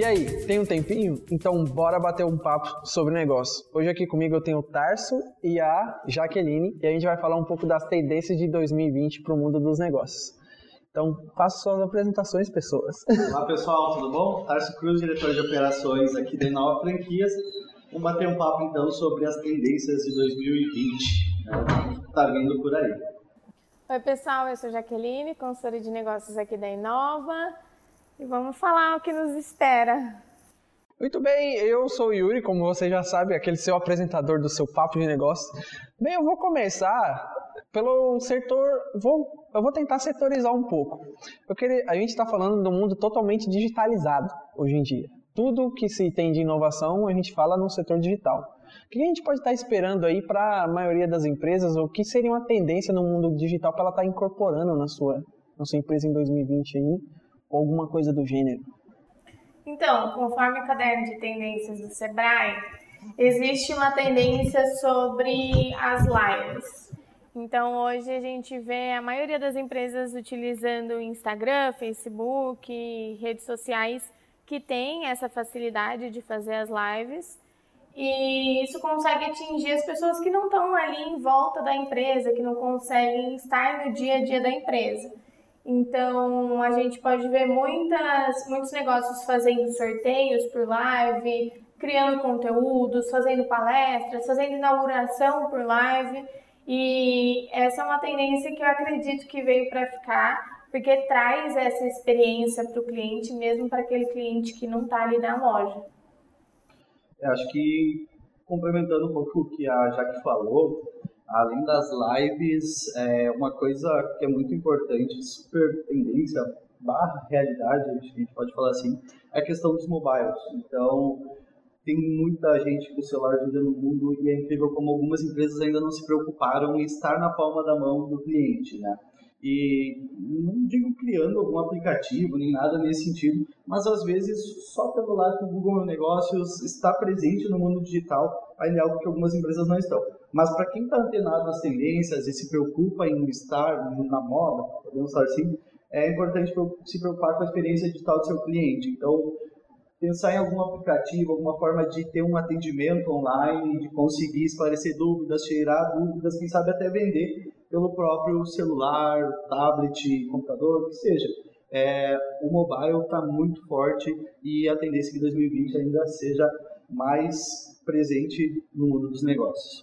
E aí, tem um tempinho? Então bora bater um papo sobre negócio. Hoje aqui comigo eu tenho o Tarso e a Jaqueline e a gente vai falar um pouco das tendências de 2020 para o mundo dos negócios. Então, faça suas apresentações, pessoas. Olá pessoal, tudo bom? Tarso Cruz, diretor de operações aqui da Nova Franquias. Vamos bater um papo então sobre as tendências de 2020, né? Tá vindo por aí. Oi pessoal, eu sou Jaqueline, consultora de negócios aqui da Inova e vamos falar o que nos espera. Muito bem, eu sou o Yuri, como você já sabe, aquele seu apresentador do seu papo de negócio. Bem, eu vou começar pelo setor, vou, eu vou tentar setorizar um pouco. Eu queria, a gente está falando do mundo totalmente digitalizado hoje em dia. Tudo que se tem de inovação a gente fala no setor digital. O que a gente pode estar esperando aí para a maioria das empresas, ou o que seria uma tendência no mundo digital para ela estar incorporando na sua, na sua empresa em 2020 aí? Ou alguma coisa do gênero? Então, conforme o caderno de tendências do Sebrae, existe uma tendência sobre as lives. Então, hoje a gente vê a maioria das empresas utilizando Instagram, Facebook, redes sociais que têm essa facilidade de fazer as lives. E isso consegue atingir as pessoas que não estão ali em volta da empresa, que não conseguem estar no dia a dia da empresa. Então, a gente pode ver muitas, muitos negócios fazendo sorteios por live, criando conteúdos, fazendo palestras, fazendo inauguração por live. E essa é uma tendência que eu acredito que veio para ficar, porque traz essa experiência para o cliente, mesmo para aquele cliente que não está ali na loja. Eu acho que, complementando um pouco o que a Jaque falou, além das lives, é uma coisa que é muito importante, super tendência, barra realidade, a gente pode falar assim, é a questão dos mobiles. Então, tem muita gente com celular vendendo no mundo e é incrível como algumas empresas ainda não se preocuparam em estar na palma da mão do cliente, né? E não digo criando algum aplicativo nem nada nesse sentido, mas às vezes só pelo lado que o Google Negócios está presente no mundo digital, ainda é algo que algumas empresas não estão. Mas para quem está antenado nas tendências e se preocupa em estar na moda, podemos estar assim, é importante se preocupar com a experiência digital do seu cliente. Então, pensar em algum aplicativo, alguma forma de ter um atendimento online, de conseguir esclarecer dúvidas, tirar dúvidas, quem sabe até vender pelo próprio celular, tablet, computador, o que seja. É, o mobile está muito forte e a tendência é que 2020 ainda seja mais presente no mundo dos negócios.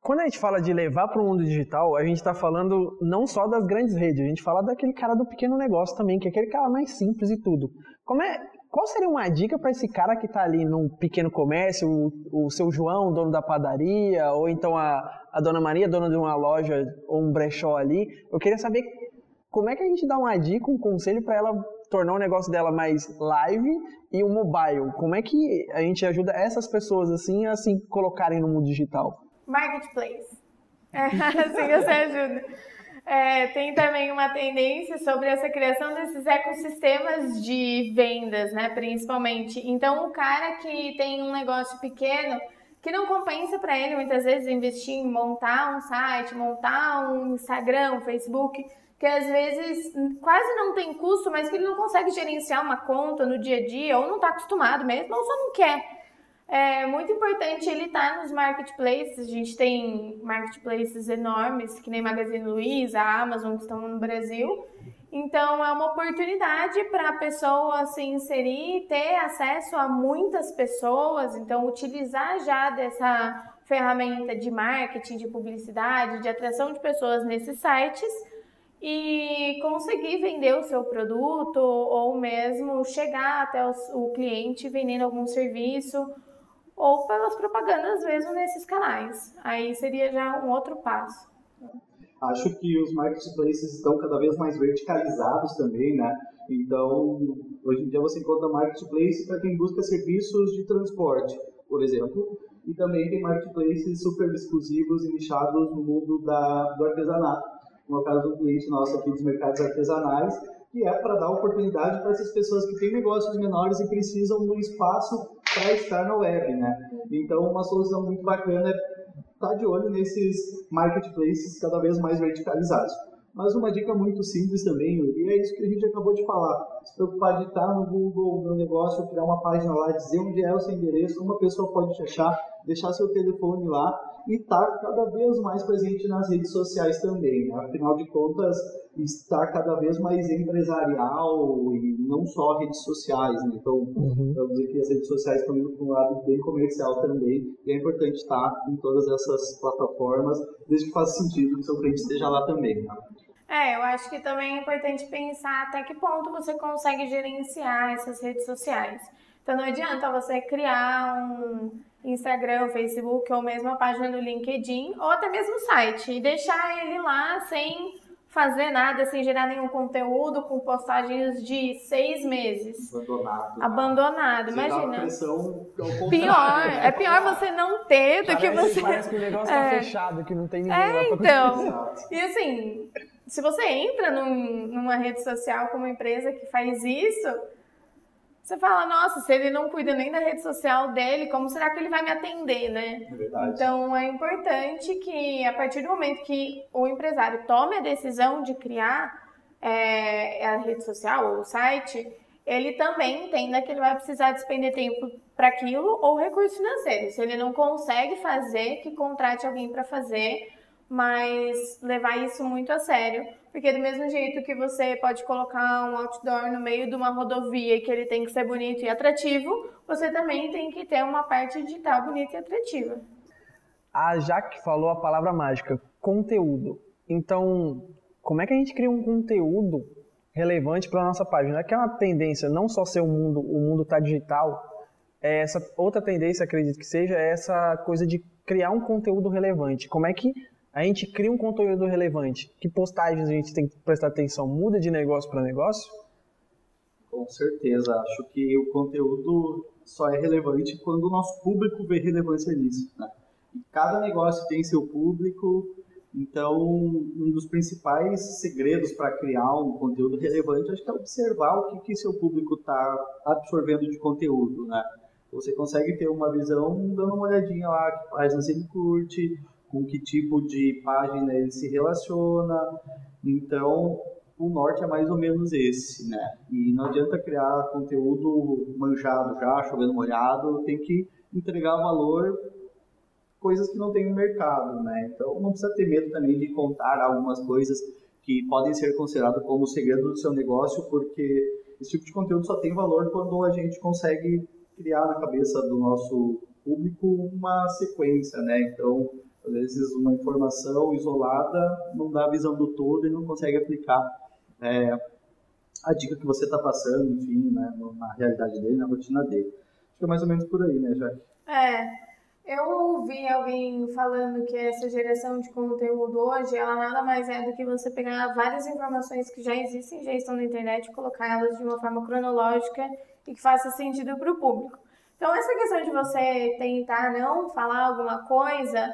Quando a gente fala de levar para o mundo digital, a gente está falando não só das grandes redes, a gente fala daquele cara do pequeno negócio também, que é aquele cara mais simples e tudo. Como é, qual seria uma dica para esse cara que está ali num pequeno comércio, o, o, seu João, dono da padaria, ou então a, a dona Maria, dona de uma loja ou um brechó ali? Eu queria saber como é que a gente dá uma dica, um conselho para ela tornar o negócio dela mais live e o mobile. Como é que a gente ajuda essas pessoas assim a se colocarem no mundo digital? Marketplace. É, assim você ajuda. É, tem também uma tendência sobre essa criação desses ecossistemas de vendas, né, principalmente. Então, o cara que tem um negócio pequeno, que não compensa para ele muitas vezes investir em montar um site, montar um Instagram, um Facebook, que às vezes quase não tem custo, mas que ele não consegue gerenciar uma conta no dia a dia, ou não está acostumado mesmo, ou só não quer. É muito importante ele estar tá nos marketplaces. A gente tem marketplaces enormes, que nem Magazine Luiza, a Amazon, que estão no Brasil. Então, é uma oportunidade para a pessoa se inserir, ter acesso a muitas pessoas. Então, utilizar já dessa ferramenta de marketing, de publicidade, de atração de pessoas nesses sites e conseguir vender o seu produto ou mesmo chegar até o cliente vendendo algum serviço ou pelas propagandas mesmo nesses canais. Aí seria já um outro passo. Acho que os marketplaces estão cada vez mais verticalizados também, né? Então, hoje em dia você encontra marketplace para quem busca serviços de transporte, por exemplo, e também tem marketplaces super exclusivos e nichados no mundo da, do artesanato. No caso do cliente nosso aqui dos mercados artesanais, que é para dar oportunidade para essas pessoas que têm negócios menores e precisam um espaço para estar na web, né? Então, uma solução muito bacana é estar tá de olho nesses marketplaces cada vez mais verticalizados. Mas uma dica muito simples também, e é isso que a gente acabou de falar. Se preocupar de estar no Google, no negócio, criar uma página lá, dizer onde é o seu endereço, uma pessoa pode te achar, deixar seu telefone lá e estar tá cada vez mais presente nas redes sociais também. Né? Afinal de contas, está cada vez mais empresarial e não só redes sociais. Né? Então, uhum. vamos dizer que as redes sociais estão indo para um lado bem comercial também e é importante estar em todas essas plataformas, desde que faça sentido que seu cliente esteja lá também. Né? É, eu acho que também é importante pensar até que ponto você consegue gerenciar essas redes sociais. Então não adianta você criar um Instagram, Facebook ou mesmo a página do LinkedIn ou até mesmo o site e deixar ele lá sem fazer nada, sem gerar nenhum conteúdo, com postagens de seis meses. Abandonado. Abandonado, imagina. Pressão, é pior, é pior você não ter do parece, que você. Parece que o negócio tá é. tá fechado, que não tem ninguém é, lá pra então. E assim, se você entra num, numa rede social com uma empresa que faz isso, você fala, nossa, se ele não cuida nem da rede social dele, como será que ele vai me atender, né? É verdade. Então é importante que a partir do momento que o empresário tome a decisão de criar é, a rede social ou o site, ele também entenda que ele vai precisar despender tempo para aquilo ou recurso financeiro. Se ele não consegue fazer, que contrate alguém para fazer mas levar isso muito a sério, porque do mesmo jeito que você pode colocar um outdoor no meio de uma rodovia e que ele tem que ser bonito e atrativo, você também tem que ter uma parte digital bonita e atrativa. A Jaque falou a palavra mágica, conteúdo. Então, como é que a gente cria um conteúdo relevante para nossa página? É que é uma tendência não só ser o mundo, o mundo tá digital, é essa outra tendência, acredito que seja, é essa coisa de criar um conteúdo relevante. Como é que a gente cria um conteúdo relevante. Que postagens a gente tem que prestar atenção? Muda de negócio para negócio? Com certeza. Acho que o conteúdo só é relevante quando o nosso público vê relevância nisso. Né? E cada negócio tem seu público, então um dos principais segredos para criar um conteúdo relevante acho que é observar o que, que seu público está absorvendo de conteúdo. Né? Você consegue ter uma visão dando uma olhadinha lá, que páginas ele curte, com que tipo de página ele se relaciona. Então, o norte é mais ou menos esse, né? E não adianta criar conteúdo manjado já, chovendo molhado, tem que entregar valor coisas que não tem no mercado, né? Então, não precisa ter medo também de contar algumas coisas que podem ser consideradas como segredo do seu negócio, porque esse tipo de conteúdo só tem valor quando a gente consegue criar na cabeça do nosso público uma sequência, né? Então, às vezes uma informação isolada não dá a visão do todo e não consegue aplicar é, a dica que você está passando, enfim, né, na realidade dele, na rotina dele. Acho que é mais ou menos por aí, né, Jaque? É. Eu ouvi alguém falando que essa geração de conteúdo hoje, ela nada mais é do que você pegar várias informações que já existem, já estão na internet, colocar elas de uma forma cronológica e que faça sentido para o público. Então, essa questão de você tentar não falar alguma coisa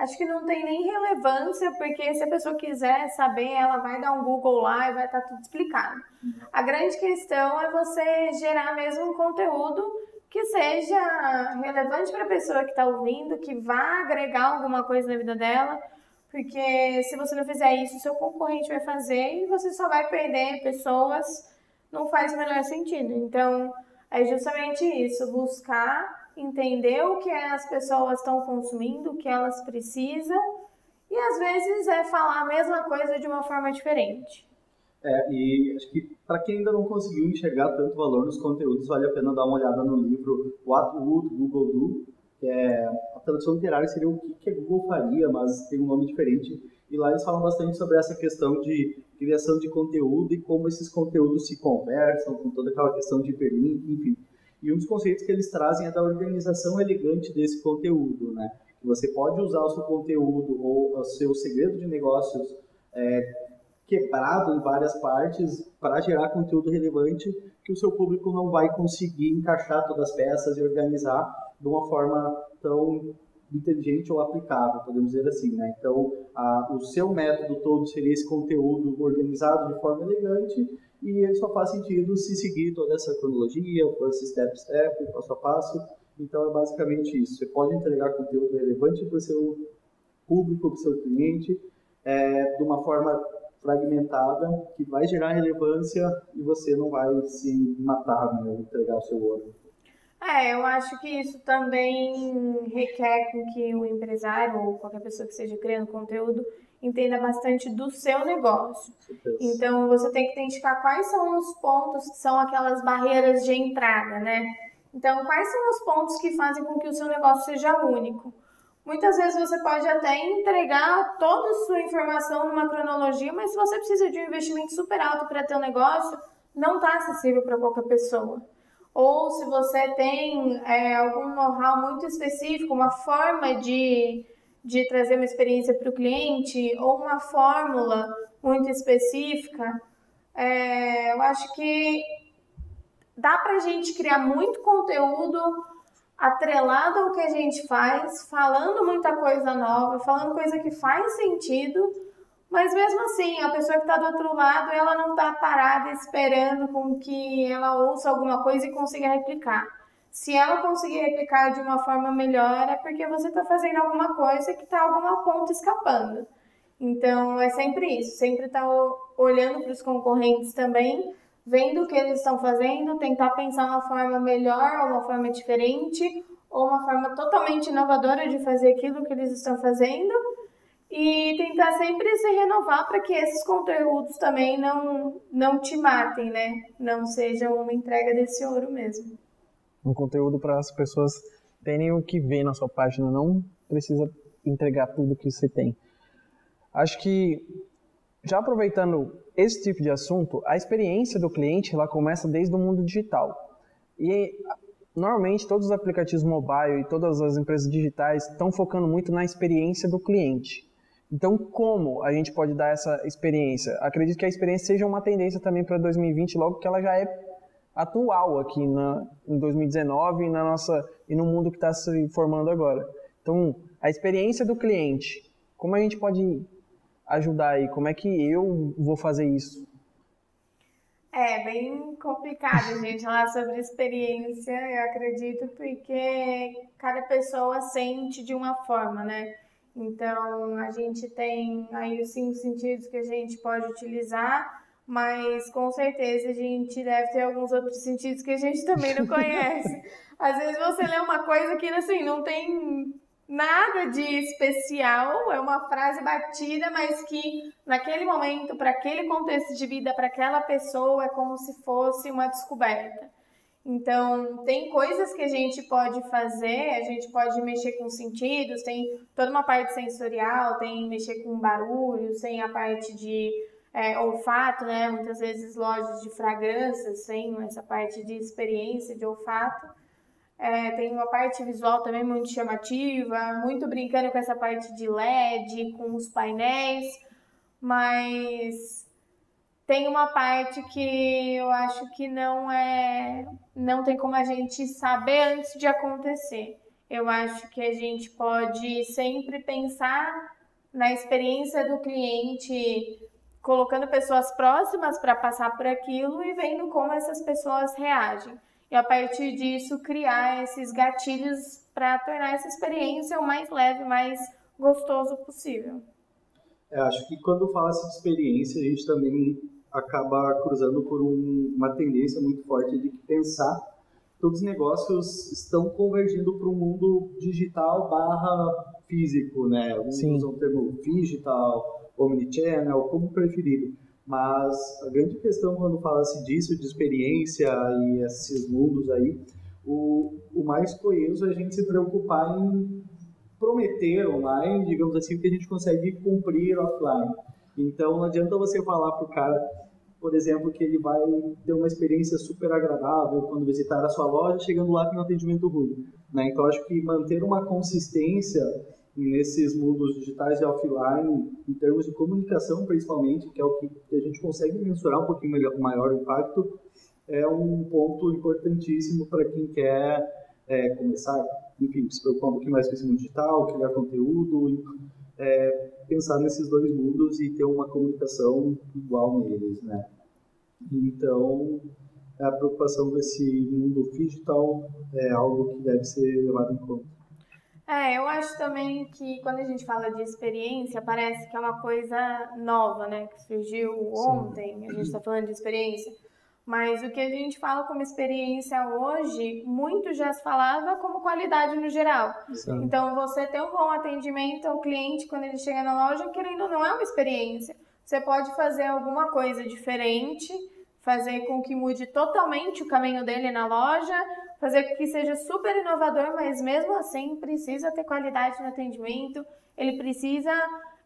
acho que não tem nem relevância, porque se a pessoa quiser saber, ela vai dar um Google lá e vai estar tudo explicado. A grande questão é você gerar mesmo um conteúdo que seja relevante para a pessoa que está ouvindo, que vá agregar alguma coisa na vida dela, porque se você não fizer isso, seu concorrente vai fazer e você só vai perder pessoas, não faz o menor sentido. Então, é justamente isso, buscar entender o que as pessoas estão consumindo, o que elas precisam, e às vezes é falar a mesma coisa de uma forma diferente. É, e acho que para quem ainda não conseguiu enxergar tanto valor nos conteúdos, vale a pena dar uma olhada no livro What Would Google Do, é a tradução literária seria o que, que a Google faria, mas tem um nome diferente. E lá eles falam bastante sobre essa questão de criação de conteúdo e como esses conteúdos se conversam, com toda aquela questão de hiperlink, enfim. E um dos conceitos que eles trazem é da organização elegante desse conteúdo, né? Que você pode usar o seu conteúdo ou o seu segredo de negócios é, quebrado em várias partes para gerar conteúdo relevante que o seu público não vai conseguir encaixar todas as peças e organizar de uma forma tão inteligente ou aplicável, podemos dizer assim, né? Então, a, o seu método todo seria esse conteúdo organizado de forma elegante e ele só faz sentido se seguir toda essa cronologia, for esse step step, passo a passo. Então é basicamente isso. Você pode entregar conteúdo relevante para o seu público, para o seu cliente, é, de uma forma fragmentada que vai gerar relevância e você não vai se matar, né, entregar o seu ouro. É, eu acho que isso também requer com que o empresário ou qualquer pessoa que esteja criando conteúdo entenda bastante do seu negócio. Então, você tem que identificar quais são os pontos que são aquelas barreiras de entrada, né? Então, quais são os pontos que fazem com que o seu negócio seja único? Muitas vezes você pode até entregar toda a sua informação numa cronologia, mas se você precisa de um investimento super alto para ter um negócio, não está acessível para qualquer pessoa. Ou se você tem é, algum know-how muito específico, uma forma de, de trazer uma experiência para o cliente, ou uma fórmula muito específica, é, eu acho que dá para a gente criar muito conteúdo atrelado ao que a gente faz, falando muita coisa nova, falando coisa que faz sentido, mas mesmo assim, a pessoa que está do outro lado, ela não está parada esperando com que ela ouça alguma coisa e consiga replicar. Se ela conseguir replicar de uma forma melhor, é porque você está fazendo alguma coisa que está alguma ponta escapando. Então, é sempre isso, sempre estar tá olhando para os concorrentes também vendo o que eles estão fazendo, tentar pensar uma forma melhor, uma forma diferente, ou uma forma totalmente inovadora de fazer aquilo que eles estão fazendo e tentar sempre se renovar para que esses conteúdos também não, não te matem, né? Não sejam uma entrega desse ouro mesmo. Um conteúdo para as pessoas terem o que ver na sua página, não precisa entregar tudo que você tem. Acho que já aproveitando esse tipo de assunto, a experiência do cliente ela começa desde o mundo digital. E normalmente todos os aplicativos mobile e todas as empresas digitais estão focando muito na experiência do cliente. Então, como a gente pode dar essa experiência? Acredito que a experiência seja uma tendência também para 2020, logo que ela já é atual aqui na, em 2019 e, na nossa, e no mundo que está se formando agora. Então, a experiência do cliente, como a gente pode ajudar aí? Como é que eu vou fazer isso? É bem complicado, gente, falar sobre experiência, eu acredito, porque cada pessoa sente de uma forma, né? Então, a gente tem aí os cinco sentidos que a gente pode utilizar, mas com certeza a gente deve ter alguns outros sentidos que a gente também não conhece. Às vezes você lê uma coisa que, assim, não tem nada de especial, é uma frase batida, mas que naquele momento, para aquele contexto de vida, para aquela pessoa, é como se fosse uma descoberta. Então, tem coisas que a gente pode fazer, a gente pode mexer com sentidos, tem toda uma parte sensorial, tem mexer com barulhos, tem a parte de é, olfato, né? Muitas vezes lojas de fragrâncias têm essa parte de experiência de olfato. É, tem uma parte visual também muito chamativa, muito brincando com essa parte de LED, com os painéis, mas tem uma parte que eu acho que não é, não tem como a gente saber antes de acontecer. Eu acho que a gente pode sempre pensar na experiência do cliente, colocando pessoas próximas para passar por aquilo e vendo como essas pessoas reagem e a partir disso criar esses gatilhos para tornar essa experiência o mais leve, mais gostoso possível. É, acho que quando fala-se de experiência, a gente também acaba cruzando por um, uma tendência muito forte de pensar todos os negócios estão convergindo para o mundo digital barra físico, né? Alguns Sim. usam o termo digital, omnichannel, como preferido. Mas a grande questão quando fala-se disso, de experiência e esses mundos aí, o, o mais coeso é a gente se preocupar em prometer online, digamos assim, que a gente consegue cumprir offline. Então não adianta você falar para o cara, por exemplo, que ele vai ter uma experiência super agradável quando visitar a sua loja, chegando lá tem um atendimento ruim. Né? Então acho que manter uma consistência nesses mundos digitais e offline, em termos de comunicação principalmente, que é o que a gente consegue mensurar um pouquinho melhor, maior impacto, é um ponto importantíssimo para quem quer é, começar, enfim, se preocupar um pouquinho mais com esse mundo digital, criar conteúdo, é, pensar nesses dois mundos e ter uma comunicação igual neles, né? Então, a preocupação desse mundo digital é algo que deve ser levado em conta. É, eu acho também que quando a gente fala de experiência, parece que é uma coisa nova, né? Que surgiu ontem, a gente está falando de experiência. Mas o que a gente fala como experiência hoje, muito já se falava como qualidade no geral. Sim. Então, você ter um bom atendimento ao cliente quando ele chega na loja, querendo ou não, é uma experiência. Você pode fazer alguma coisa diferente, fazer com que mude totalmente o caminho dele na loja, fazer com que seja super inovador, mas mesmo assim precisa ter qualidade no atendimento, ele precisa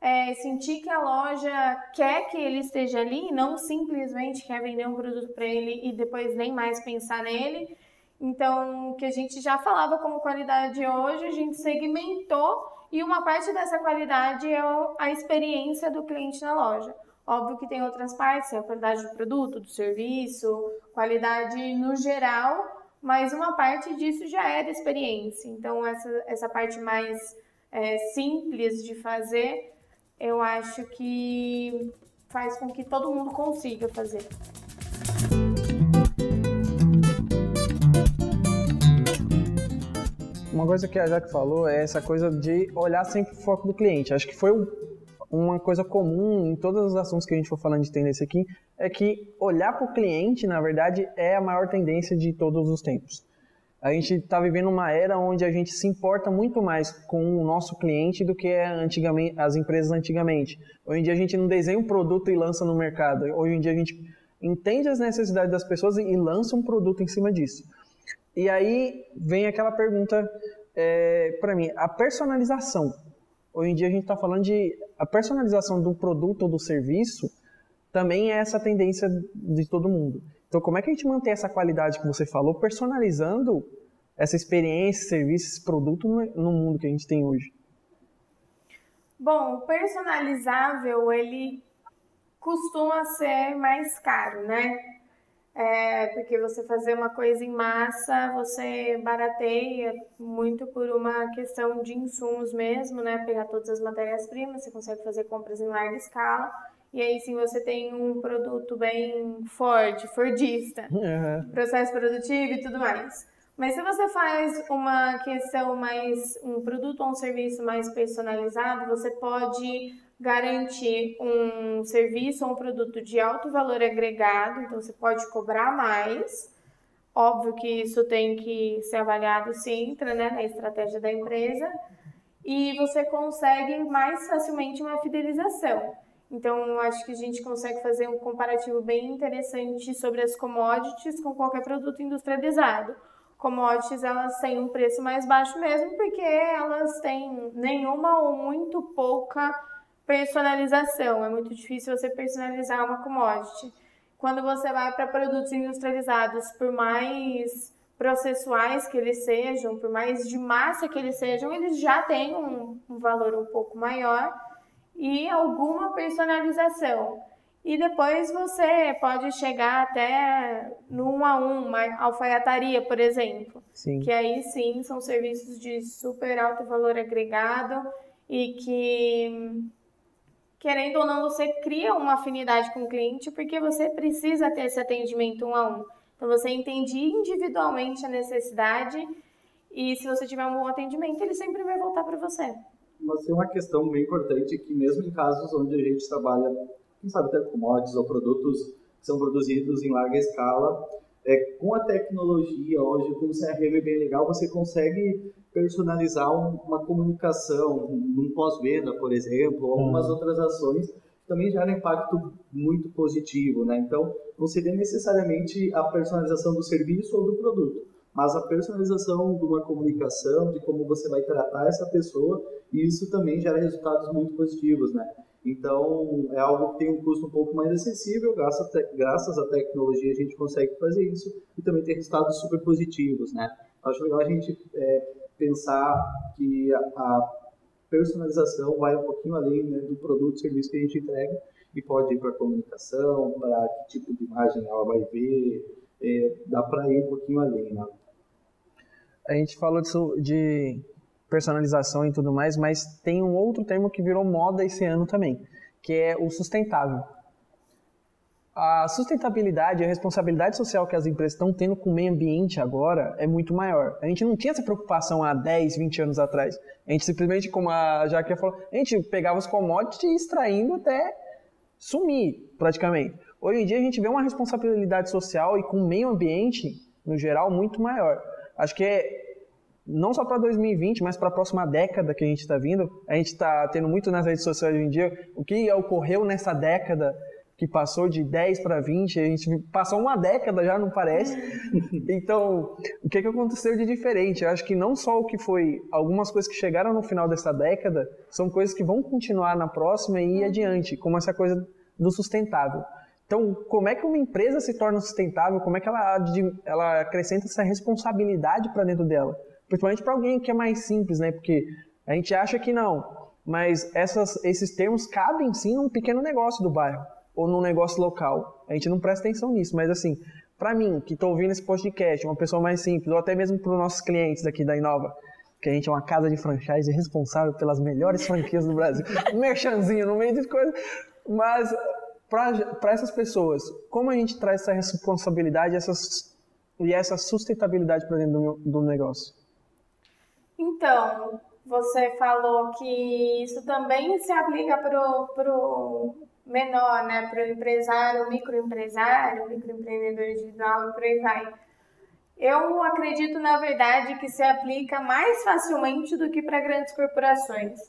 é, sentir que a loja quer que ele esteja ali, não simplesmente quer vender um produto para ele e depois nem mais pensar nele. Então, o que a gente já falava como qualidade hoje, a gente segmentou e uma parte dessa qualidade é a experiência do cliente na loja. Óbvio que tem outras partes, a qualidade do produto, do serviço, qualidade no geral, mas uma parte disso já é da experiência. Então, essa, essa parte mais é, simples de fazer eu acho que faz com que todo mundo consiga fazer. Uma coisa que a Jaque falou é essa coisa de olhar sempre o foco do cliente. Acho que foi uma coisa comum em todos os assuntos que a gente for falando de tendência aqui, é que olhar para o cliente, na verdade, é a maior tendência de todos os tempos. A gente está vivendo uma era onde a gente se importa muito mais com o nosso cliente do que antigamente, as empresas antigamente. Hoje em dia a gente não desenha um produto e lança no mercado. Hoje em dia a gente entende as necessidades das pessoas e lança um produto em cima disso. E aí vem aquela pergunta é, para mim, a personalização. Hoje em dia a gente está falando de a personalização do produto ou do serviço também é essa tendência de todo mundo. Então, como é que a gente mantém essa qualidade que você falou, personalizando essa experiência, serviço, esse produto no mundo que a gente tem hoje? Bom, o personalizável, ele costuma ser mais caro, né? É, porque você fazer uma coisa em massa, você barateia muito por uma questão de insumos mesmo, né? Pegar todas as matérias-primas, você consegue fazer compras em larga escala. E aí sim você tem um produto bem forte, fordista, uhum. processo produtivo e tudo mais. Mas se você faz uma questão mais, um produto ou um serviço mais personalizado, você pode garantir um serviço ou um produto de alto valor agregado, então você pode cobrar mais. Óbvio que isso tem que ser avaliado se entra né, na estratégia da empresa. E você consegue mais facilmente uma fidelização. Então, acho que a gente consegue fazer um comparativo bem interessante sobre as commodities com qualquer produto industrializado. Commodities, elas têm um preço mais baixo mesmo, porque elas têm nenhuma ou muito pouca personalização. É muito difícil você personalizar uma commodity. Quando você vai para produtos industrializados, por mais processuais que eles sejam, por mais de massa que eles sejam, eles já têm um, um valor um pouco maior e alguma personalização. E depois você pode chegar até no um a um, uma alfaiataria, por exemplo. Sim. Que aí sim são serviços de super alto valor agregado e que, querendo ou não, você cria uma afinidade com o cliente porque você precisa ter esse atendimento um a um. Então você entende individualmente a necessidade e se você tiver um bom atendimento, ele sempre vai voltar para você mas tem uma questão bem importante que mesmo em casos onde a gente trabalha, quem sabe até commodities ou produtos que são produzidos em larga escala, é, com a tecnologia hoje, com o CRM bem legal, você consegue personalizar um, uma comunicação, um, pós-venda, por exemplo, ou algumas uhum. outras ações que também geram impacto muito positivo, né? Então, não seria necessariamente a personalização do serviço ou do produto, mas a personalização de uma comunicação, de como você vai tratar essa pessoa, e isso também gera resultados muito positivos, né? Então, é algo que tem um custo um pouco mais acessível, graças, graças à tecnologia a gente consegue fazer isso e também ter resultados super positivos, né? Acho legal a gente é, pensar que a, a, personalização vai um pouquinho além né, do produto, serviço que a gente entrega e pode ir para comunicação, para que tipo de imagem ela vai ver, é, dá para ir um pouquinho além, né? a gente falou disso, de personalização e tudo mais, mas tem um outro termo que virou moda esse ano também, que é o sustentável. a sustentabilidade e a responsabilidade social que as empresas estão tendo com o meio ambiente agora é muito maior. A gente não tinha essa preocupação há 10, 20 anos atrás. A gente simplesmente, como a Jaque falou, a gente pegava os commodities e extraindo até sumir, praticamente. Hoje em dia a gente vê uma responsabilidade social e com o meio ambiente, no geral, muito maior. Acho que é não só para 2020, mas para a próxima década que a gente está vindo. A gente está tendo muito nas redes sociais hoje em dia o que ocorreu nessa década que passou de 10 para 20, a gente passou uma década já, não parece. Então, o que, que aconteceu de diferente? Eu acho que não só o que foi, algumas coisas que chegaram no final dessa década, são coisas que vão continuar na próxima e ir adiante, como essa coisa do sustentável. Então, como é que uma empresa se torna sustentável? Como é que ela, ela acrescenta essa responsabilidade para dentro dela? Principalmente para alguém que é mais simples, né? Porque a gente acha que não, mas essas, esses termos cabem sim num pequeno negócio do bairro ou num negócio local. A gente não presta atenção nisso, mas assim, para mim, que estou ouvindo esse podcast, uma pessoa mais simples, ou até mesmo para os nossos clientes aqui da Inova, que a gente é uma casa de franchise responsável pelas melhores franquias do Brasil. Merchanzinho no meio de coisa. Mas para essas pessoas, como a gente traz essa responsabilidade essas, e essa sustentabilidade para dentro do, do negócio? Então, você falou que isso também se aplica para o menor, né, para o empresário, microempresário, microempreendedor individual e por aí vai. Eu acredito, na verdade, que se aplica mais facilmente do que para grandes corporações.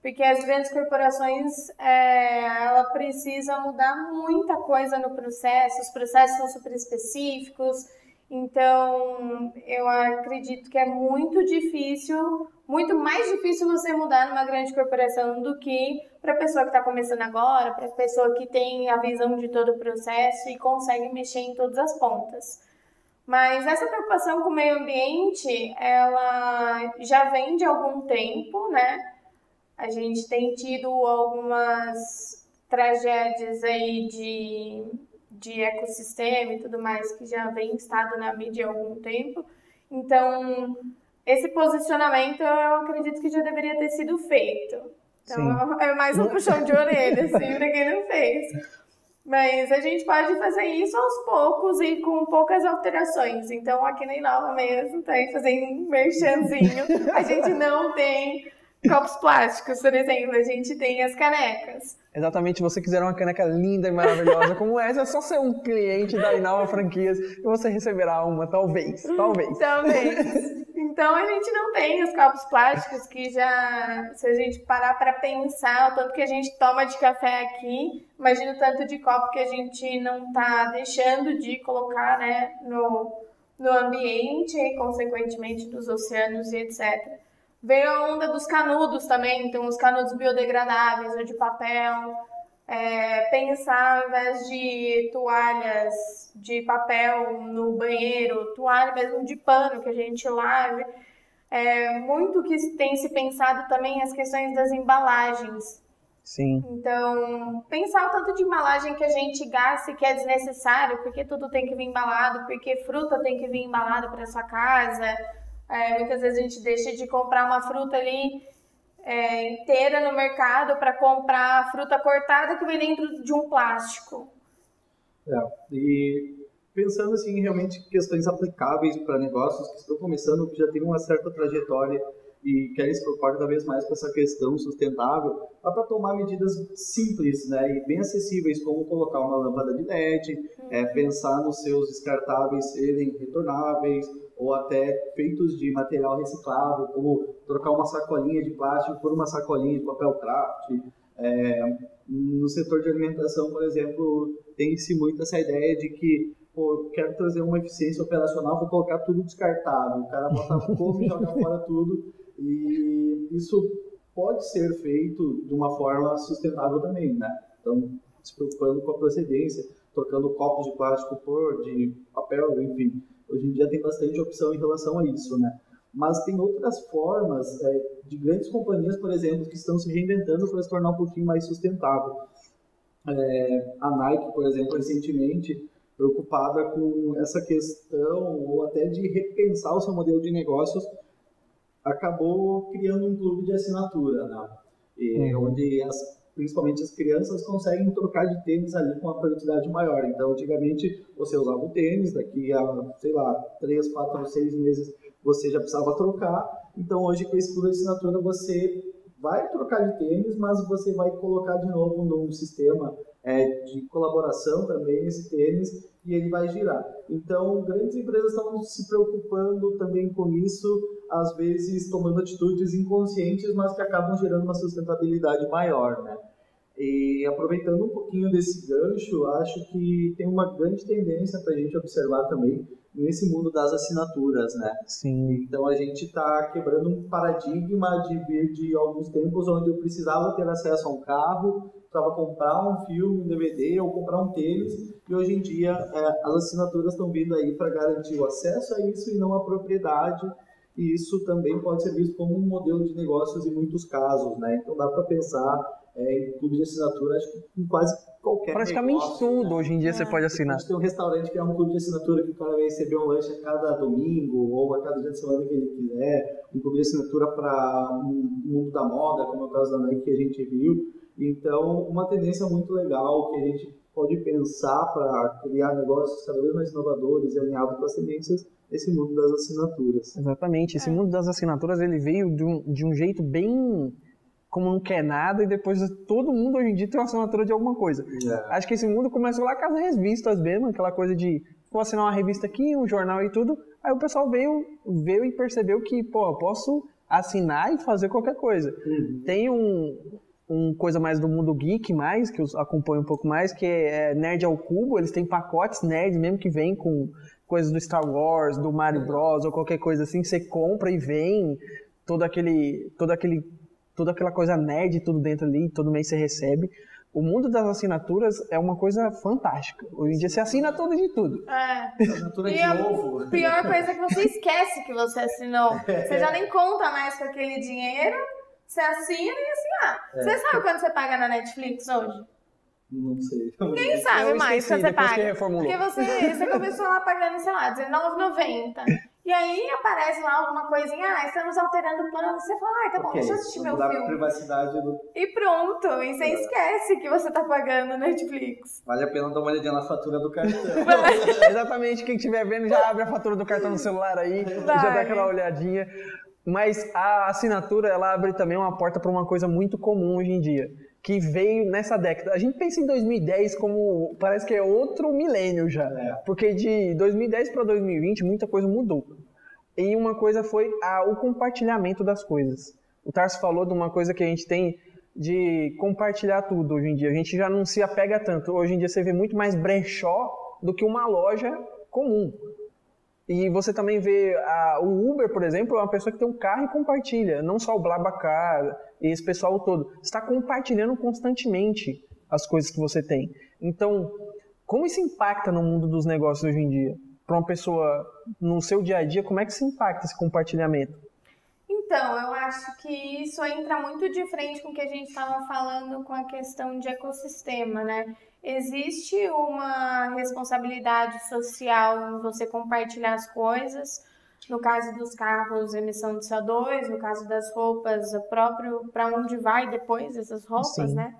Porque as grandes corporações, é, ela precisa mudar muita coisa no processo, os processos são super específicos, então, eu acredito que é muito difícil, muito mais difícil você mudar numa grande corporação do que para a pessoa que está começando agora, para a pessoa que tem a visão de todo o processo e consegue mexer em todas as pontas. Mas essa preocupação com o meio ambiente, ela já vem de algum tempo, né? A gente tem tido algumas tragédias aí de de ecossistema e tudo mais que já vem estado na mídia há algum tempo. Então, esse posicionamento eu acredito que já deveria ter sido feito. Então, Sim. é mais um puxão de orelha, assim, para quem não fez. Mas a gente pode fazer isso aos poucos e com poucas alterações. Então, aqui na Inova mesmo, tá aí fazendo um merchanzinho. A gente não tem copos plásticos, por exemplo, a gente tem as canecas. Exatamente, se você quiser uma caneca linda e maravilhosa como essa, é só ser um cliente da Inalva Franquias e você receberá uma, talvez, talvez. Talvez. Então a gente não tem os copos plásticos que já, se a gente parar para pensar o tanto que a gente toma de café aqui, imagina o tanto de copo que a gente não está deixando de colocar, né, no, no ambiente e consequentemente dos oceanos e etc. Veio a onda dos canudos também, então os canudos biodegradáveis ou de papel. É, pensar ao invés de toalhas de papel no banheiro, toalha mesmo de pano que a gente lave. É, muito que tem se pensado também as questões das embalagens. Sim. Então, pensar o tanto de embalagem que a gente gasta e que é desnecessário, porque tudo tem que vir embalado, porque fruta tem que vir embalada para sua casa, é, muitas vezes a gente deixa de comprar uma fruta ali é, inteira no mercado para comprar fruta cortada que vem dentro de um plástico. É, e pensando assim, realmente questões aplicáveis para negócios que estão começando, que já têm uma certa trajetória e querem se preocupar cada vez mais com essa questão sustentável, dá para tomar medidas simples né, e bem acessíveis, como colocar uma lâmpada de LED, uhum. é, pensar nos seus descartáveis serem retornáveis, ou até feitos de material reciclável, como trocar uma sacolinha de plástico por uma sacolinha de papel craft. É, no setor de alimentação, por exemplo, tem-se muito essa ideia de que pô, quero trazer uma eficiência operacional, vou colocar tudo descartável. O cara bota fogo e joga fora tudo. E isso pode ser feito de uma forma sustentável também, né? Então, se preocupando com a procedência, trocando copos de plástico por de papel, enfim. Hoje em dia tem bastante opção em relação a isso, né? Mas tem outras formas é, de grandes companhias, por exemplo, que estão se reinventando para se tornar um pouquinho mais sustentável. É, a Nike, por exemplo, recentemente preocupada com essa questão ou até de repensar o seu modelo de negócios, acabou criando um clube de assinatura, né? E, uhum. onde as principalmente as crianças, conseguem trocar de tênis ali com uma quantidade maior. Então, antigamente, você usava o tênis, daqui a, sei lá, 3, 4, 6 meses você já precisava trocar. Então, hoje, com esse clube de assinatura, você vai trocar de tênis, mas você vai colocar de novo num sistema é, de colaboração também esse tênis e ele vai girar. Então, grandes empresas estão se preocupando também com isso, às vezes tomando atitudes inconscientes, mas que acabam gerando uma sustentabilidade maior, né? E aproveitando um pouquinho desse gancho, acho que tem uma grande tendência para a gente observar também nesse mundo das assinaturas, né? Sim. Então a gente está quebrando um paradigma de vir de alguns tempos onde eu precisava ter acesso a um carro, precisava comprar um filme, um DVD ou comprar um tênis, e hoje em dia é, as assinaturas estão vindo aí para garantir o acesso a isso e não a propriedade. E isso também pode ser visto como um modelo de negócios em muitos casos, né? Então dá para pensar é, em clube de assinatura, acho que em quase qualquer Praticamente negócio, tudo né? hoje em dia você pode A assinar. gente tem um restaurante que é um clube de assinatura que o cara vai receber um lanche a cada domingo ou a cada dia de semana que ele quiser. Um clube de assinatura para o um mundo da moda, como é o caso da Nike que a gente viu. Então, uma tendência muito legal que a gente pode pensar para criar negócios cada vez mais inovadores e alinhados com as tendências esse mundo das assinaturas. Exatamente. Esse mundo das assinaturas ele veio de um, de um jeito bem como não quer nada e depois todo mundo hoje em dia tem uma assinatura de alguma coisa. É. Acho que esse mundo começou lá com as revistas mesmo, aquela coisa de vou assinar uma revista aqui, um jornal e tudo. Aí o pessoal veio, veio e percebeu que, pô, eu posso assinar e fazer qualquer coisa. Uhum. Tem um, um coisa mais do mundo geek mais, que eu acompanho um pouco mais, que é Nerd ao Cubo. Eles têm pacotes nerd mesmo que vem com coisas do Star Wars, do Mario Bros ou qualquer coisa assim, você compra e vem todo aquele, todo aquele, toda aquela coisa nerd tudo dentro ali, todo mês você recebe. O mundo das assinaturas é uma coisa fantástica. Hoje em dia você assina tudo de tudo. É. Assinatura de a ovo. pior coisa é que você esquece que você assinou. Você já nem conta mais com aquele dinheiro. Você assina e assim, ah. Você sabe quanto você paga na Netflix hoje? Não sei. Ninguém sabe Eu mais esqueci, quanto você depois que paga. reformulou. Porque você, você começou lá pagando, sei lá, R$19,90. E aí aparece lá alguma coisinha, ah, estamos alterando o plano. Você fala, ah, tá bom, Ok, deixa eu assistir meu filme. privacidade do... E pronto. E você esquece que você tá pagando Netflix. Vale a pena dar uma olhadinha na fatura do cartão. Exatamente, quem estiver vendo já abre a fatura do cartão no celular aí, já dá aquela olhadinha. Mas a assinatura, ela abre também uma porta para uma coisa muito comum hoje em dia, que veio nessa década. A gente pensa em 2010 como parece que é outro milênio já, É. porque de 2010 para 2020 muita coisa mudou. E uma coisa foi a- o compartilhamento das coisas. O Tarso falou de uma coisa que a gente tem de compartilhar tudo hoje em dia. A gente já não se apega tanto. Hoje em dia você vê muito mais brechó do que uma loja comum. E você também vê a- o Uber, por exemplo, é uma pessoa que tem um carro e compartilha, não só o Blabacar e esse pessoal todo. Está compartilhando constantemente as coisas que você tem. Então, como isso impacta no mundo dos negócios hoje em dia? Para uma pessoa no seu dia a dia, como é que se impacta esse compartilhamento? Então, eu acho que isso entra muito de frente com o que a gente estava falando com a questão de ecossistema, né? Existe uma responsabilidade social em você compartilhar as coisas. No caso dos carros, emissão de CO2, no caso das roupas, o próprio para onde vai depois essas roupas, Sim. né?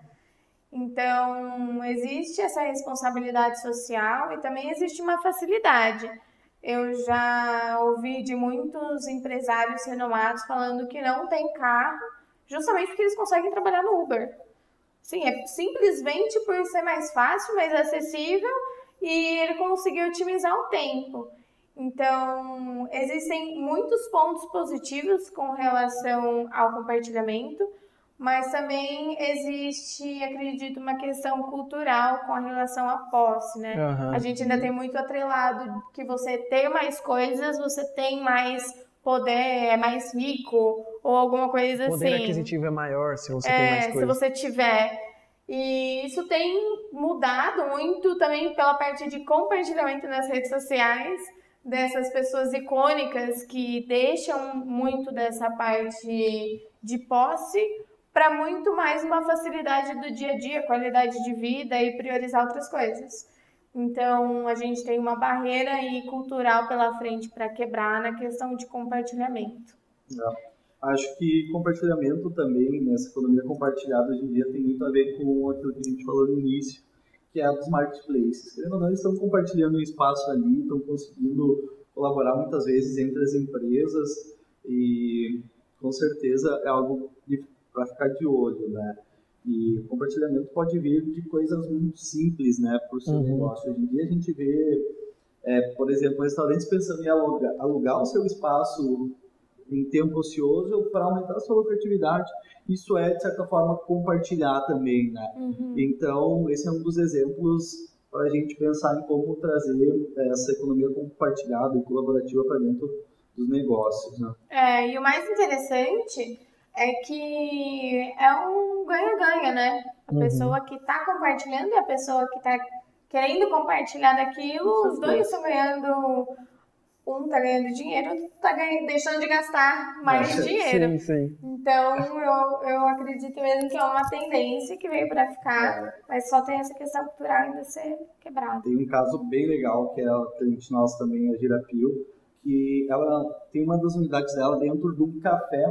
Então, existe essa responsabilidade social e também existe uma facilidade. Eu já ouvi de muitos empresários renomados falando que não tem carro, justamente porque eles conseguem trabalhar no Uber. Sim, é simplesmente por ser mais fácil, mais acessível e ele conseguiu otimizar o tempo. Então, existem muitos pontos positivos com relação ao compartilhamento, mas também existe, acredito, uma questão cultural com relação à posse, né? A gente ainda tem muito atrelado que você ter mais coisas, você tem mais poder, é mais rico ou alguma coisa O poder assim. aquisitivo é maior se você tem É, mais se coisas. você tiver. E isso tem mudado muito também pela parte de compartilhamento nas redes sociais dessas pessoas icônicas que deixam muito dessa parte de posse para muito mais uma facilidade do dia a dia, qualidade de vida e priorizar outras coisas. Então, a gente tem uma barreira aí cultural pela frente para quebrar na questão de compartilhamento. Acho que compartilhamento também, nessa economia compartilhada hoje em dia, tem muito a ver com aquilo que a gente falou no início, que é a dos marketplaces. Querendo ou não, eles estão compartilhando um espaço ali, estão conseguindo colaborar muitas vezes entre as empresas e com certeza é algo para ficar de olho, né? E compartilhamento pode vir de coisas muito simples, né, para o seu uhum. negócio. Hoje em dia a gente vê, é, por exemplo, restaurantes pensando em alugar, alugar o seu espaço em tempo ocioso para aumentar a sua lucratividade. Isso é, de certa forma, compartilhar também, né? Uhum. Então, esse é um dos exemplos para a gente pensar em como trazer essa economia compartilhada e colaborativa para dentro dos negócios, né? É, e o mais interessante é que é um ganha-ganha, né? A uhum. pessoa que está compartilhando e a pessoa que está querendo compartilhar daquilo, os dois estão ganhando um tá ganhando dinheiro, tá ganhando, deixando de gastar mais é, dinheiro. Sim, sim. Então, eu, eu acredito mesmo que é uma tendência que veio para ficar, é. mas só tem essa questão cultural ainda ser quebrada. Tem um caso bem legal, que é a cliente nossa também, a Girapio, que ela tem uma das unidades dela dentro de um café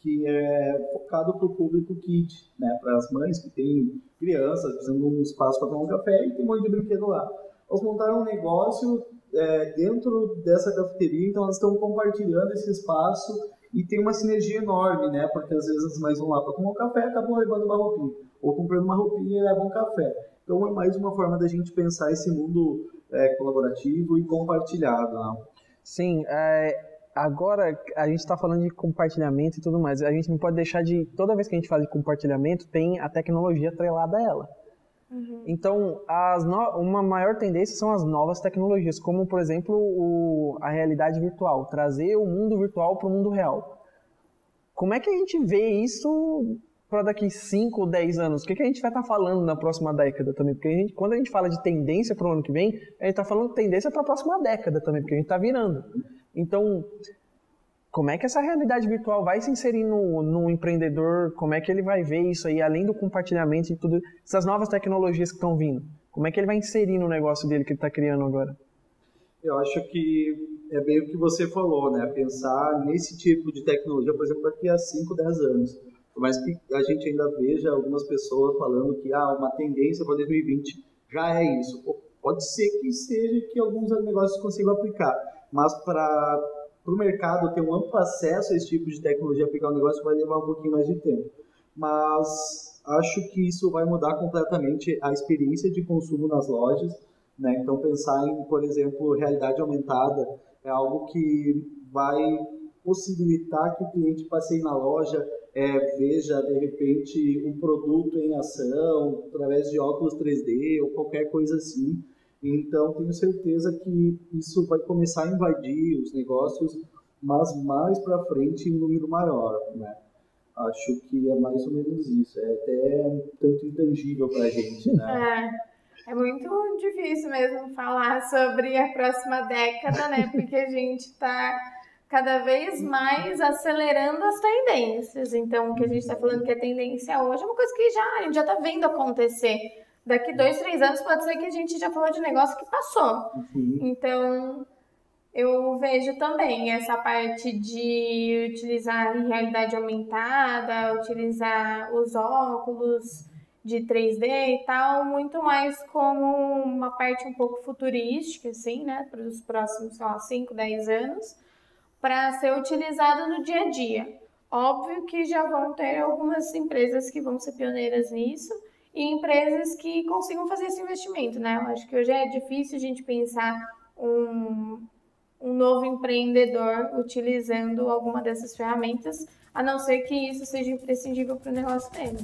que é focado para o público kit, né, para as mães que têm crianças precisando de um espaço para tomar um café e tem um monte de brinquedo lá. Elas montaram um negócio é, dentro dessa cafeteria, então elas estão compartilhando esse espaço e tem uma sinergia enorme, né? Porque às vezes mães vão lá para tomar um café acabam levando uma roupinha, ou comprando uma roupinha e levam um café. Então é mais uma forma da gente pensar esse mundo é, colaborativo e compartilhado. Né? Sim, é, agora a gente está falando de compartilhamento e tudo mais. A gente não pode deixar de. Toda vez que a gente fala de compartilhamento, tem a tecnologia atrelada a ela. Uhum. Então, no... uma maior tendência são as novas tecnologias, como, por exemplo, o... a realidade virtual trazer o mundo virtual para o mundo real. Como é que a gente vê isso para daqui 5 ou 10 anos? O que, que a gente vai estar tá falando na próxima década também? Porque a gente, quando a gente fala de tendência para o ano que vem, a gente está falando de tendência para a próxima década também, porque a gente está virando. Então, como é que essa realidade virtual vai se inserir no, no empreendedor? Como é que ele vai ver isso aí, além do compartilhamento e tudo, essas novas tecnologias que estão vindo? Como é que ele vai inserir no negócio dele que ele está criando agora? Eu acho que é bem o que você falou, né? Pensar nesse tipo de tecnologia, por exemplo, daqui a 5, 10 anos. Por mais que a gente ainda veja algumas pessoas falando que ah, uma tendência para 2020 já é isso. Pode ser que seja que alguns negócios consigam aplicar, mas para para o mercado ter um amplo acesso a esse tipo de tecnologia, aplicar o negócio, vai levar um pouquinho mais de tempo. Mas acho que isso vai mudar completamente a experiência de consumo nas lojas. Né? Então, pensar em, por exemplo, realidade aumentada é algo que vai possibilitar que o cliente passeie na loja, é, veja de repente um produto em ação através de óculos 3D ou qualquer coisa assim. Então, tenho certeza que isso vai começar a invadir os negócios, mas mais para frente em número maior, né? Acho que é mais ou menos isso. É até um tanto intangível para a gente, né? É, é muito difícil mesmo falar sobre a próxima década, né? Porque a gente está cada vez mais acelerando as tendências. Então, o que a gente está falando que é tendência hoje é uma coisa que já a gente já está vendo acontecer daqui dois, três anos pode ser que a gente já falou de negócio que passou. Uhum. Então, eu vejo também essa parte de utilizar realidade aumentada, utilizar os óculos de 3D e tal, muito mais como uma parte um pouco futurística, assim, né, para os próximos, sei lá, 5, 10 anos, para ser utilizado no dia a dia. Óbvio que já vão ter algumas empresas que vão ser pioneiras nisso, e empresas que consigam fazer esse investimento, né? Eu acho que hoje é difícil a gente pensar um, um novo empreendedor utilizando alguma dessas ferramentas, a não ser que isso seja imprescindível para o negócio dele.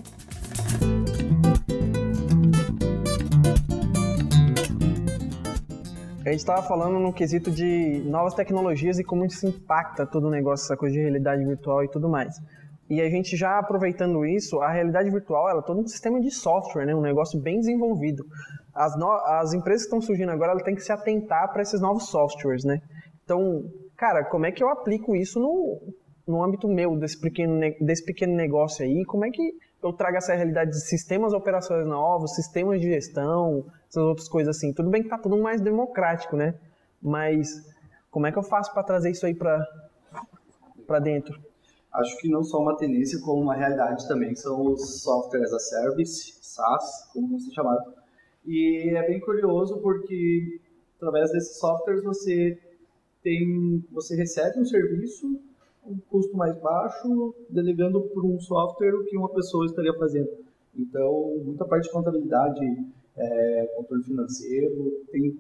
A gente estava falando no quesito de novas tecnologias e como isso impacta todo o negócio, essa coisa de realidade virtual e tudo mais. E a gente já aproveitando isso, a realidade virtual ela é todo um sistema de software, né? um negócio bem desenvolvido. As, no... as empresas que estão surgindo agora elas têm que se atentar para esses novos softwares. Né? Então, cara, como é que eu aplico isso no, no âmbito meu, desse pequeno, desse pequeno negócio aí? Como é que eu trago essa realidade de sistemas operacionais novos, sistemas de gestão, essas outras coisas assim? Tudo bem que está tudo mais democrático, né? Mas como é que eu faço para trazer isso aí para dentro? Acho que não só uma tendência, como uma realidade também são os software as a service, SaaS, como se chamado. E é bem curioso porque através desses softwares você tem, você recebe um serviço, um custo mais baixo, delegando por um software o que uma pessoa estaria fazendo. Então, muita parte de contabilidade, é, controle financeiro, tem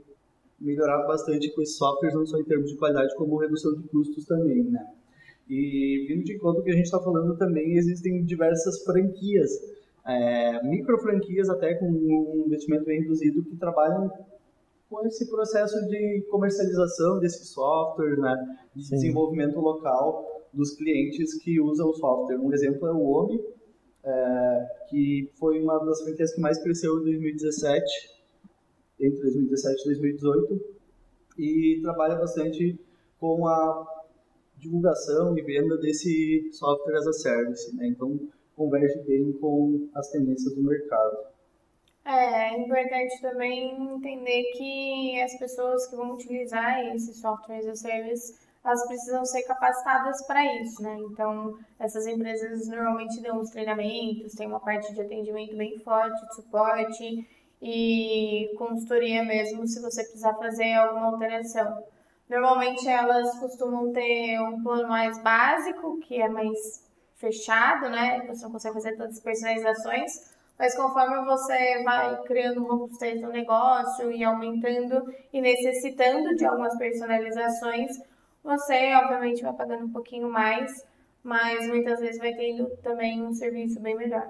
melhorado bastante com esses softwares, não só em termos de qualidade, como redução de custos também, né? E vindo de encontro que a gente está falando também, existem diversas franquias, é, micro franquias até com um investimento bem reduzido que trabalham com esse processo de comercialização desse software, né, de Sim. desenvolvimento local dos clientes que usam o software. Um exemplo é o OMI, é, que foi uma das franquias que mais cresceu em 2017, entre 2017 e 2018, e trabalha bastante com a divulgação e venda desse software as a service, né? Então converge bem com as tendências do mercado. É, é importante também entender que as pessoas que vão utilizar esse software as a service, elas precisam ser capacitadas para isso, né? Então, essas empresas normalmente dão os treinamentos, tem uma parte de atendimento bem forte, de suporte e consultoria mesmo, se você precisar fazer alguma alteração. Normalmente elas costumam ter um plano mais básico, que é mais fechado, né? Você não consegue fazer todas as personalizações, mas conforme você vai criando uma robustez no negócio e aumentando e necessitando de algumas personalizações, você obviamente vai pagando um pouquinho mais, mas muitas vezes vai tendo também um serviço bem melhor.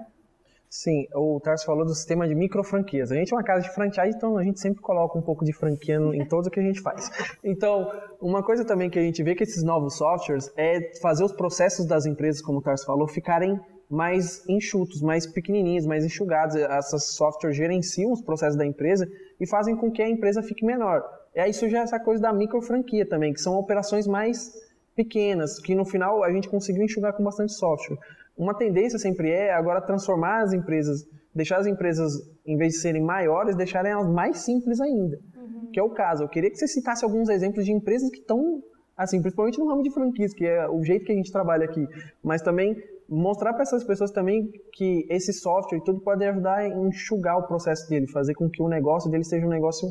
Sim, o Tarso falou do sistema de micro franquias. A gente é uma casa de franchise, então a gente sempre coloca um pouco de franquia em tudo que a gente faz. Então, uma coisa também que a gente vê que esses novos softwares é fazer os processos das empresas, como o Tarso falou, ficarem mais enxutos, mais pequenininhos, mais enxugados. Essas softwares gerenciam os processos da empresa e fazem com que a empresa fique menor. E aí surge essa coisa da micro franquia também, que são operações mais pequenas, que no final a gente conseguiu enxugar com bastante software uma tendência sempre é agora transformar as empresas, deixar as empresas, em vez de serem maiores, deixarem elas mais simples ainda. Uhum. Que é o caso. Eu queria que você citasse alguns exemplos de empresas que estão, assim, principalmente no ramo de franquias, que é o jeito que a gente trabalha aqui, mas também mostrar para essas pessoas também que esse software e tudo pode ajudar a enxugar o processo dele, fazer com que o negócio dele seja um negócio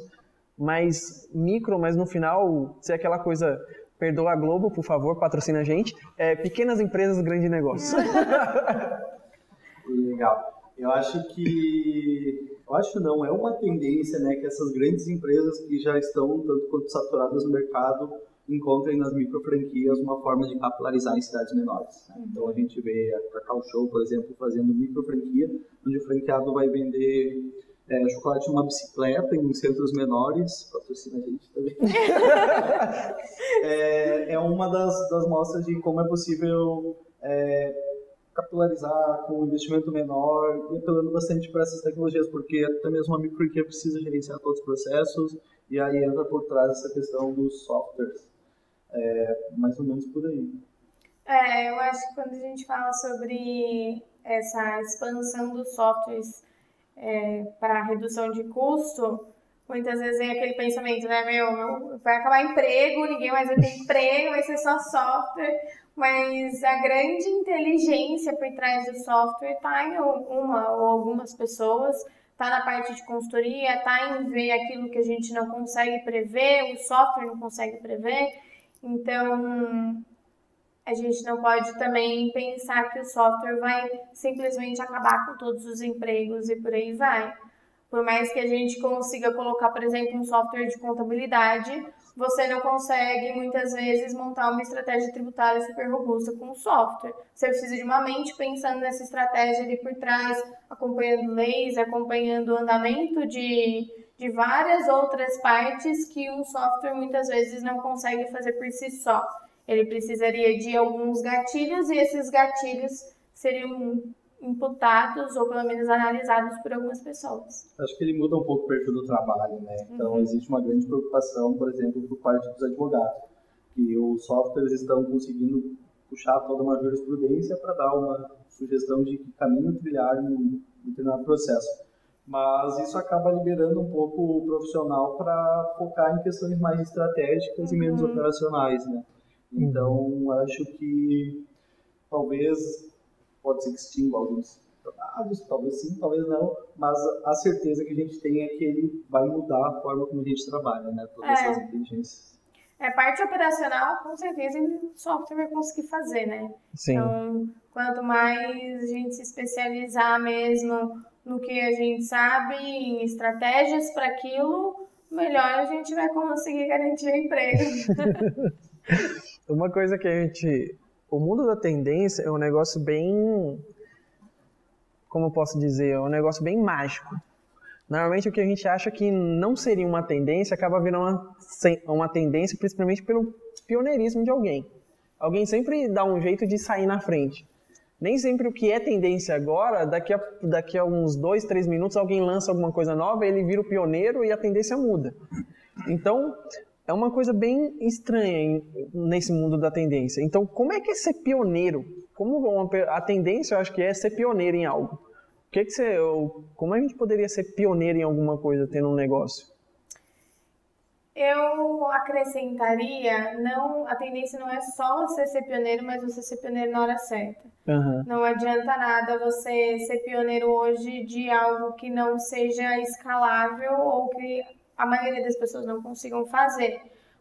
mais micro, mas no final ser aquela coisa Perdoa a Globo, por favor, patrocina a gente. É, pequenas empresas, grande negócio. Legal. Eu acho que. Eu acho não, é uma tendência né, que essas grandes empresas que já estão tanto quanto saturadas no mercado encontrem nas micro franquias uma forma de capilarizar em cidades menores. Né? Então a gente vê a Cacau Show, por exemplo, fazendo micro franquia, onde o franqueado vai vender é, chocolate numa bicicleta em centros menores, patrocina a gente também. é, é, uma das, das mostras de como é possível é, capitalizar com um investimento menor e apelando bastante para essas tecnologias, porque até mesmo a microequipe precisa gerenciar todos os processos e aí entra por trás essa questão dos softwares. É, mais ou menos por aí. É, eu acho que quando a gente fala sobre essa expansão dos softwares é, para redução de custo, muitas vezes vem aquele pensamento, né, meu, vai acabar emprego, ninguém mais vai ter emprego, vai ser só software, mas a grande inteligência por trás do software está em uma ou algumas pessoas, está na parte de consultoria, está em ver aquilo que a gente não consegue prever, o software não consegue prever, então a gente não pode também pensar que o software vai simplesmente acabar com todos os empregos e por aí vai. Por mais que a gente consiga colocar, por exemplo, um software de contabilidade, você não consegue muitas vezes montar uma estratégia tributária super robusta com o software. Você precisa de uma mente pensando nessa estratégia ali por trás, acompanhando leis, acompanhando o andamento de, de várias outras partes que um software muitas vezes não consegue fazer por si só. Ele precisaria de alguns gatilhos e esses gatilhos seriam imputados ou pelo menos analisados por algumas pessoas. Acho que ele muda um pouco o perfil do trabalho, né? Então uhum. existe uma grande preocupação, por exemplo, por parte dos advogados, que os softwares estão conseguindo puxar toda uma jurisprudência para dar uma sugestão de que caminho trilhar em um determinado processo. Mas isso acaba liberando um pouco o profissional para focar em questões mais estratégicas uhum. e menos uhum. operacionais, né? Então, acho que talvez pode ser que extinga alguns trabalhos, talvez sim, talvez não, mas a certeza que a gente tem é que ele vai mudar a forma como a gente trabalha, né? Todas é. essas inteligências. É, parte operacional, com certeza, o software vai conseguir fazer, né? Sim. Então, quanto mais a gente se especializar mesmo no que a gente sabe, em estratégias para aquilo, melhor a gente vai conseguir garantir o emprego. Uma coisa que a gente. O mundo da tendência é um negócio bem. Como eu posso dizer? É um negócio bem mágico. Normalmente o que a gente acha que não seria uma tendência acaba virando uma, uma tendência, principalmente pelo pioneirismo de alguém. Alguém sempre dá um jeito de sair na frente. Nem sempre o que é tendência agora, daqui a, daqui a uns dois, três minutos, alguém lança alguma coisa nova, ele vira o pioneiro e a tendência muda. Então, é uma coisa bem estranha nesse mundo da tendência. Então, como é que é ser pioneiro? Como uma, a tendência, eu acho que é ser pioneiro em algo. O que, que você, como a gente poderia ser pioneiro em alguma coisa tendo um negócio? Eu acrescentaria, não, a tendência não é só você ser pioneiro, mas você ser pioneiro na hora certa. Uhum. Não adianta nada você ser pioneiro hoje de algo que não seja escalável ou que a maioria das pessoas não consigam fazer.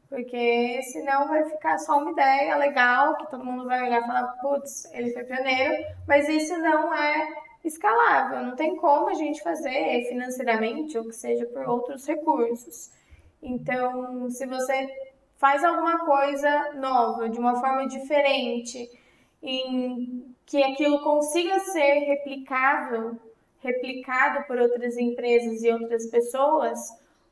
Porque senão vai ficar só uma ideia legal, que todo mundo vai olhar e falar, putz, ele foi pioneiro, mas isso não é escalável, não tem como a gente fazer financeiramente ou que seja por outros recursos. Então, se você faz alguma coisa nova, de uma forma diferente, em que aquilo consiga ser replicável, replicado por outras empresas e outras pessoas,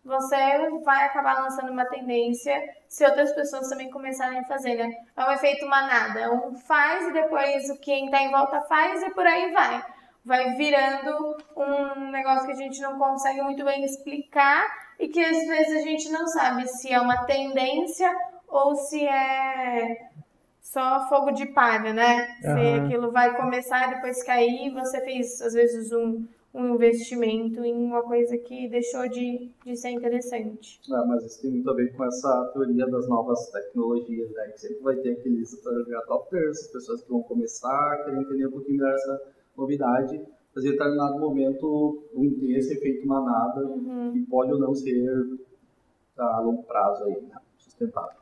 você vai acabar lançando uma tendência se outras pessoas também começarem a fazer, né? É um efeito manada. Um faz e depois quem está em volta faz e por aí vai. Vai virando um negócio que a gente não consegue muito bem explicar e que às vezes a gente não sabe se é uma tendência ou se é só fogo de palha, né? Uhum. Se aquilo vai começar e depois cair, você fez às vezes um, um investimento em uma coisa que deixou de, de ser interessante. Ah, mas isso tem muito a ver com essa teoria das novas tecnologias, né? Que sempre vai ter aqueles adopters, as pessoas que vão começar, querem entender um pouquinho dessa novidade mas em determinado momento um ter esse efeito manada uhum. que pode ou não ser a longo prazo aí, né? sustentável.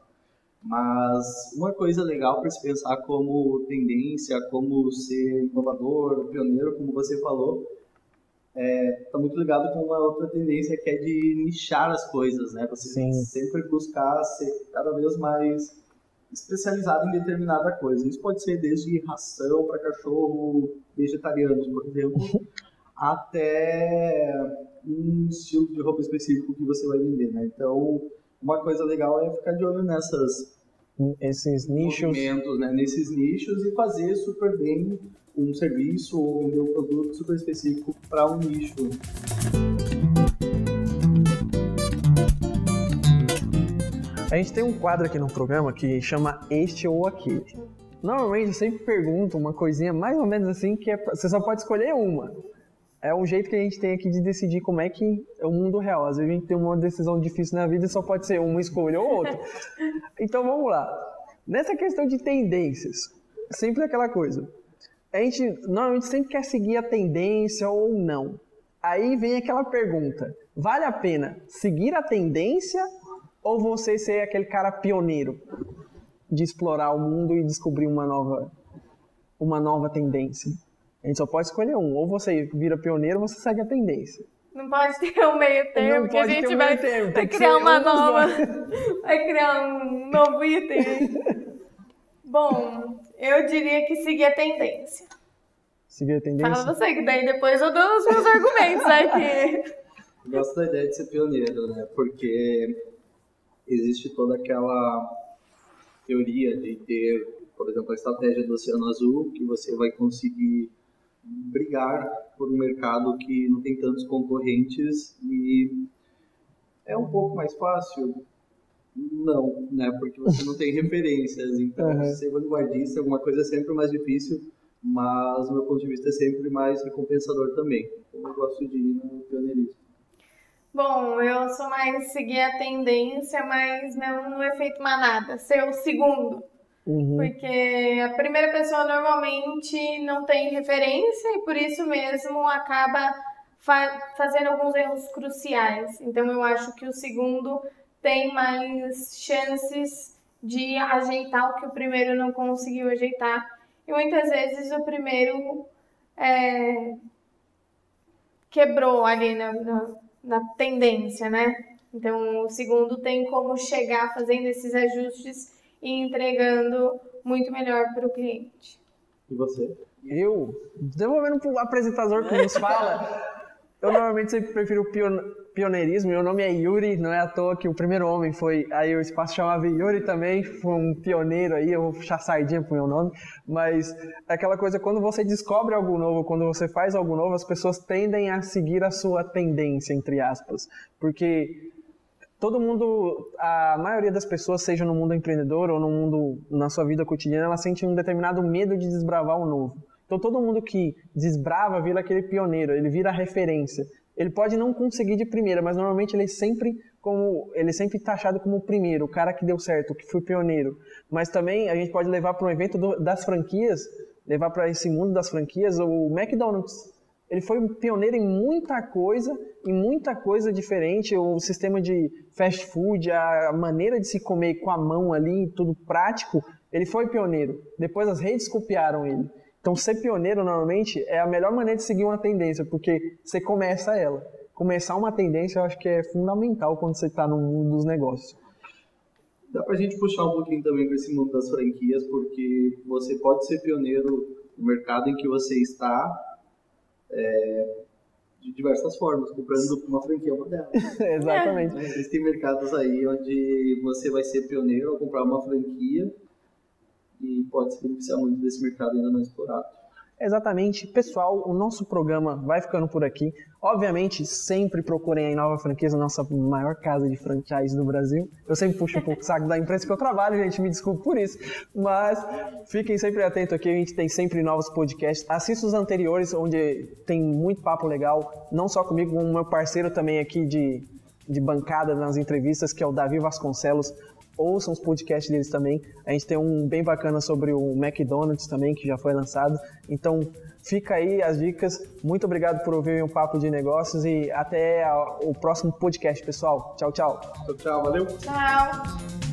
Mas uma coisa legal para se pensar como tendência, como ser inovador, pioneiro, como você falou, está é, tá muito ligado com uma outra tendência que é de nichar as coisas, né? Você Sim. sempre buscar ser cada vez mais especializado em determinada coisa. Isso pode ser desde ração para cachorro vegetarianos, por exemplo, até um estilo de roupa específico que você vai vender, né? Então, uma coisa legal é ficar de olho nessas esses nichos, né? nesses nichos e fazer super bem um serviço ou vender um produto super específico para um nicho. A gente tem um quadro aqui no programa que chama Este ou Aquele. Normalmente eu sempre pergunto uma coisinha mais ou menos assim, que é, você só pode escolher uma. É um jeito que a gente tem aqui de decidir como é que é o mundo real. Às vezes a gente tem uma decisão difícil na vida e só pode ser uma escolha ou outra. Então vamos lá. Nessa questão de tendências, sempre aquela coisa. A gente normalmente sempre quer seguir a tendência ou não. Aí vem aquela pergunta: vale a pena seguir a tendência ou você ser aquele cara pioneiro de explorar o mundo e descobrir uma nova, uma nova tendência? A gente só pode escolher um. Ou você vira pioneiro ou você segue a tendência. Não pode ter um meio termo, Não que a gente vai, termo, vai criar uma nova. vai criar um novo item. Bom, eu diria que seguir a tendência. Seguir a tendência? Fala você, que daí depois eu dou os meus argumentos aqui. Gosto da ideia de ser pioneiro, né? Porque existe toda aquela teoria de ter, por exemplo, a estratégia do Oceano Azul, que você vai conseguir brigar por um mercado que não tem tantos concorrentes e é um pouco mais fácil? Não, né? Porque você não tem referências. Então, uhum. ser vanguardista, alguma coisa é sempre mais difícil, mas, do meu ponto de vista, é sempre mais recompensador também. Então, eu gosto de ir no pioneirismo. Bom, eu sou mais seguir a tendência, mas não no efeito manada, ser o segundo. Uhum. Porque a primeira pessoa normalmente não tem referência e por isso mesmo acaba fa fazendo alguns erros cruciais. Então eu acho que o segundo tem mais chances de ajeitar o que o primeiro não conseguiu ajeitar. E muitas vezes o primeiro é, quebrou ali na, na, na tendência, né? Então o segundo tem como chegar fazendo esses ajustes e entregando muito melhor para o cliente. E você? Eu, devolvendo para o apresentador que nos fala, eu normalmente sempre prefiro o pioneirismo. Meu nome é Yuri, não é à toa que o primeiro homem foi. Aí o espaço chamava Yuri também, foi um pioneiro aí, eu vou puxar sardinha pro meu nome. Mas é aquela coisa, quando você descobre algo novo, quando você faz algo novo, as pessoas tendem a seguir a sua tendência, entre aspas. Porque todo mundo, a maioria das pessoas, seja no mundo empreendedor ou no mundo na sua vida cotidiana, ela sente um determinado medo de desbravar o novo. Então todo mundo que desbrava vira aquele pioneiro, ele vira referência. Ele pode não conseguir de primeira, mas normalmente ele é sempre como ele é sempre taxado como o primeiro, o cara que deu certo, que foi pioneiro. Mas também a gente pode levar para um evento do, das franquias, levar para esse mundo das franquias o McDonald's ele foi pioneiro em muita coisa, em muita coisa diferente. O sistema de fast food, a maneira de se comer com a mão ali, tudo prático, ele foi pioneiro. Depois as redes copiaram ele. Então, ser pioneiro normalmente é a melhor maneira de seguir uma tendência, porque você começa ela. Começar uma tendência eu acho que é fundamental quando você está no mundo dos negócios. Dá para a gente puxar um pouquinho também para esse mundo das franquias, porque você pode ser pioneiro no mercado em que você está, é, de diversas formas, comprando uma franquia uma delas. Exatamente. É, existem mercados aí onde você vai ser pioneiro ao comprar uma franquia e pode se beneficiar muito desse mercado ainda não explorado. Exatamente. Pessoal, o nosso programa vai ficando por aqui. Obviamente, sempre procurem a Nova Franqueza, nossa maior casa de franchise do Brasil. Eu sempre puxo um pouco o saco da empresa que eu trabalho, gente, me desculpe por isso. Mas fiquem sempre atentos aqui, a gente tem sempre novos podcasts. Assista os anteriores, onde tem muito papo legal, não só comigo, com o meu parceiro também aqui de, de bancada nas entrevistas, que é o Davi Vasconcelos ouçam os podcasts deles também. A gente tem um bem bacana sobre o McDonald's também, que já foi lançado. Então, fica aí as dicas. Muito obrigado por ouvir um papo de negócios e até o próximo podcast, pessoal. Tchau, tchau. Tchau, tchau. Valeu. Tchau.